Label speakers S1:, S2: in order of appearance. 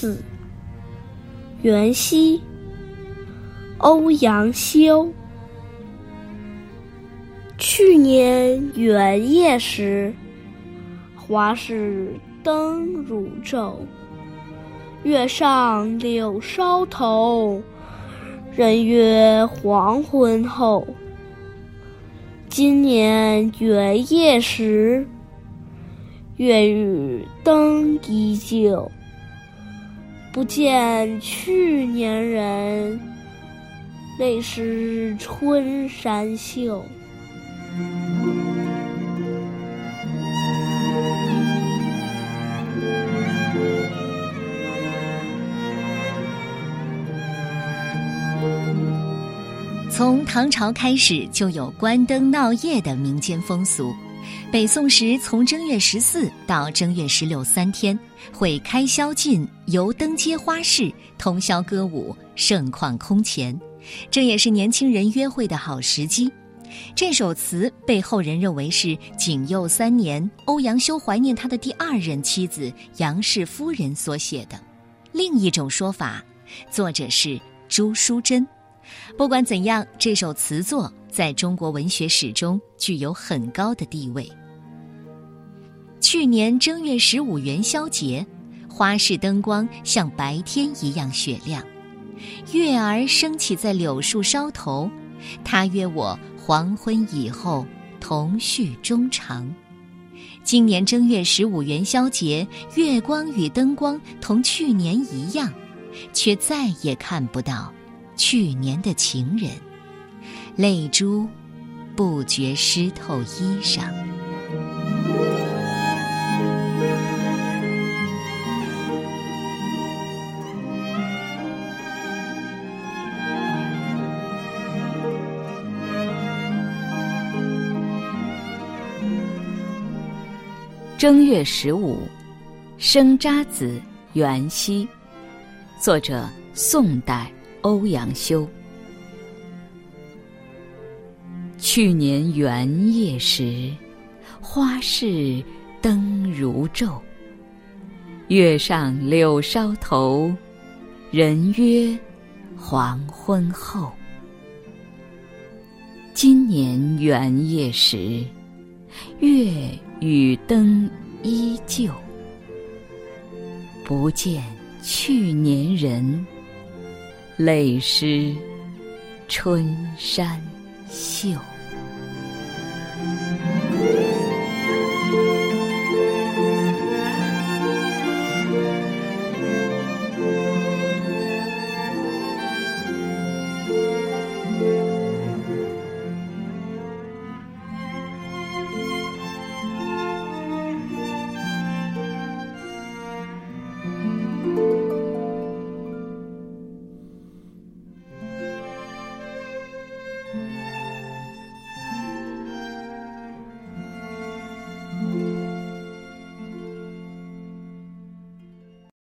S1: 子》元夕，欧阳修。去年元夜时，花市灯如昼，月上柳梢头，人约黄昏后。今年元夜时，月与灯依旧，不见去年人，泪湿春衫袖。
S2: 从唐朝开始就有关灯闹夜的民间风俗。北宋时，从正月十四到正月十六三天，会开宵禁、游灯街花市、通宵歌舞，盛况空前。这也是年轻人约会的好时机。这首词被后人认为是景佑三年欧阳修怀念他的第二任妻子杨氏夫人所写的。另一种说法，作者是朱淑珍。不管怎样，这首词作在中国文学史中具有很高的地位。去年正月十五元宵节，花市灯光像白天一样雪亮，月儿升起在柳树梢头，他约我黄昏以后同叙衷肠。今年正月十五元宵节，月光与灯光同去年一样，却再也看不到。去年的情人，泪珠不觉湿透衣裳。
S3: 正月十五，生查子元夕，作者宋代。欧阳修。去年元夜时，花市灯如昼。月上柳梢头，人约黄昏后。今年元夜时，月与灯依旧，不见去年人。泪湿春衫袖。